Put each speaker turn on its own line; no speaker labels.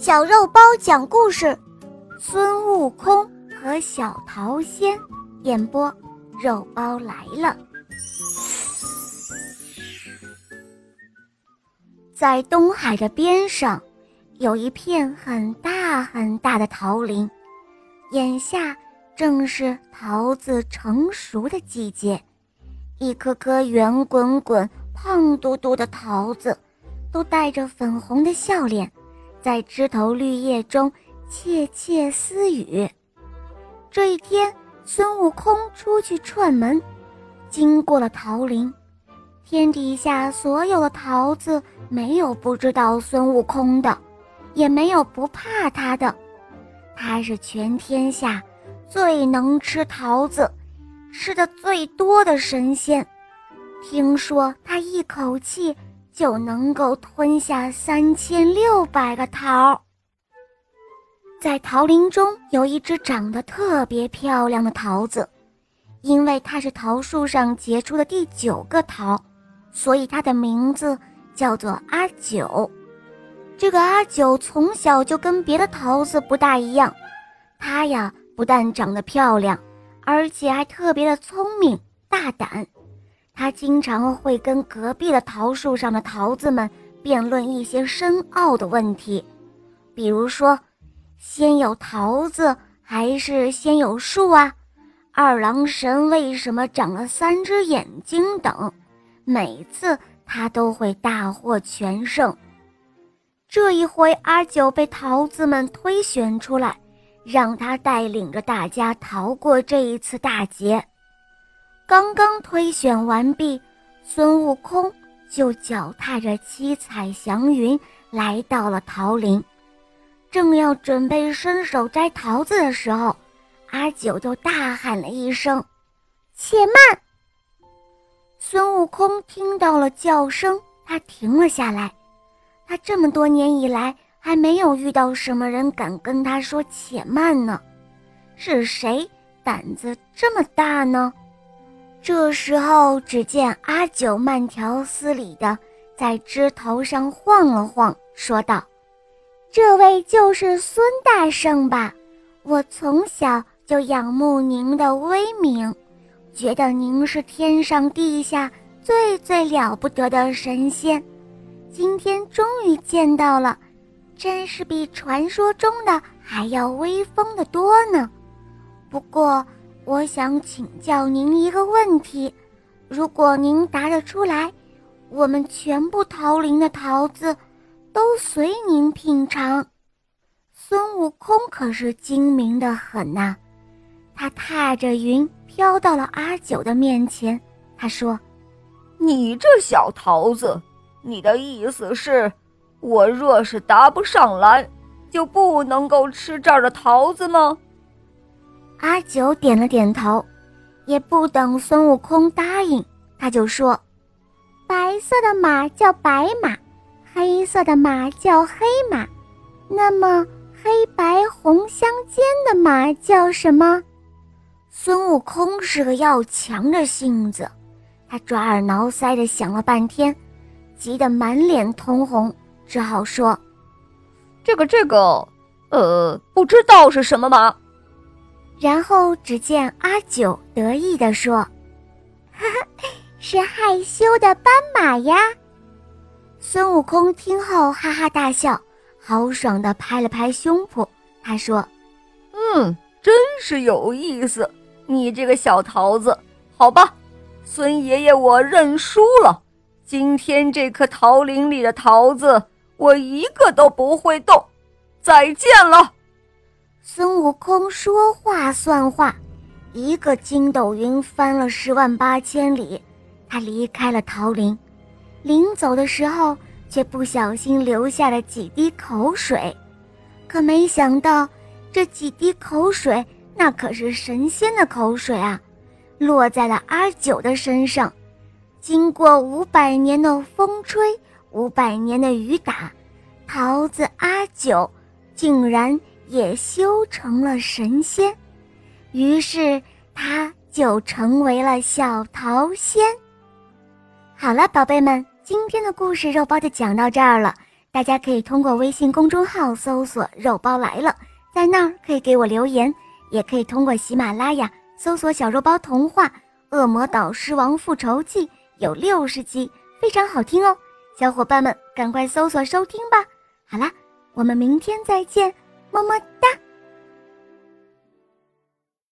小肉包讲故事：孙悟空和小桃仙。演播：肉包来了。在东海的边上，有一片很大很大的桃林，眼下正是桃子成熟的季节。一颗颗圆滚滚、胖嘟嘟的桃子，都带着粉红的笑脸。在枝头绿叶中窃窃私语。这一天，孙悟空出去串门，经过了桃林。天底下所有的桃子，没有不知道孙悟空的，也没有不怕他的。他是全天下最能吃桃子、吃的最多的神仙。听说他一口气。就能够吞下三千六百个桃。在桃林中有一只长得特别漂亮的桃子，因为它是桃树上结出的第九个桃，所以它的名字叫做阿九。这个阿九从小就跟别的桃子不大一样，它呀不但长得漂亮，而且还特别的聪明大胆。他经常会跟隔壁的桃树上的桃子们辩论一些深奥的问题，比如说，先有桃子还是先有树啊？二郎神为什么长了三只眼睛等？每次他都会大获全胜。这一回，阿九被桃子们推选出来，让他带领着大家逃过这一次大劫。刚刚推选完毕，孙悟空就脚踏着七彩祥云来到了桃林，正要准备伸手摘桃子的时候，阿九就大喊了一声：“且慢！”孙悟空听到了叫声，他停了下来。他这么多年以来还没有遇到什么人敢跟他说“且慢”呢，是谁胆子这么大呢？这时候，只见阿九慢条斯理地在枝头上晃了晃，说道：“这位就是孙大圣吧？我从小就仰慕您的威名，觉得您是天上地下最最了不得的神仙。今天终于见到了，真是比传说中的还要威风的多呢。不过……”我想请教您一个问题，如果您答得出来，我们全部桃林的桃子都随您品尝。孙悟空可是精明的很呐，他踏着云飘到了阿九的面前。他说：“
你这小桃子，你的意思是，我若是答不上来，就不能够吃这儿的桃子吗？”
阿九点了点头，也不等孙悟空答应，他就说：“白色的马叫白马，黑色的马叫黑马，那么黑白红相间的马叫什么？”孙悟空是个要强的性子，他抓耳挠腮的想了半天，急得满脸通红，只好说：“
这个这个，呃，不知道是什么马。”
然后只见阿九得意地说：“哈哈，是害羞的斑马呀！”孙悟空听后哈哈大笑，豪爽地拍了拍胸脯，他说：“
嗯，真是有意思，你这个小桃子，好吧，孙爷爷我认输了。今天这棵桃林里的桃子，我一个都不会动。再见了。”
孙悟空说话算话，一个筋斗云翻了十万八千里，他离开了桃林，临走的时候却不小心留下了几滴口水，可没想到这几滴口水那可是神仙的口水啊，落在了阿九的身上，经过五百年的风吹，五百年的雨打，桃子阿九竟然。也修成了神仙，于是他就成为了小桃仙。好了，宝贝们，今天的故事肉包就讲到这儿了。大家可以通过微信公众号搜索“肉包来了”，在那儿可以给我留言，也可以通过喜马拉雅搜索“小肉包童话《恶魔岛狮王复仇记》”，有六十集，非常好听哦。小伙伴们，赶快搜索收听吧！好啦，我们明天再见，么么哒。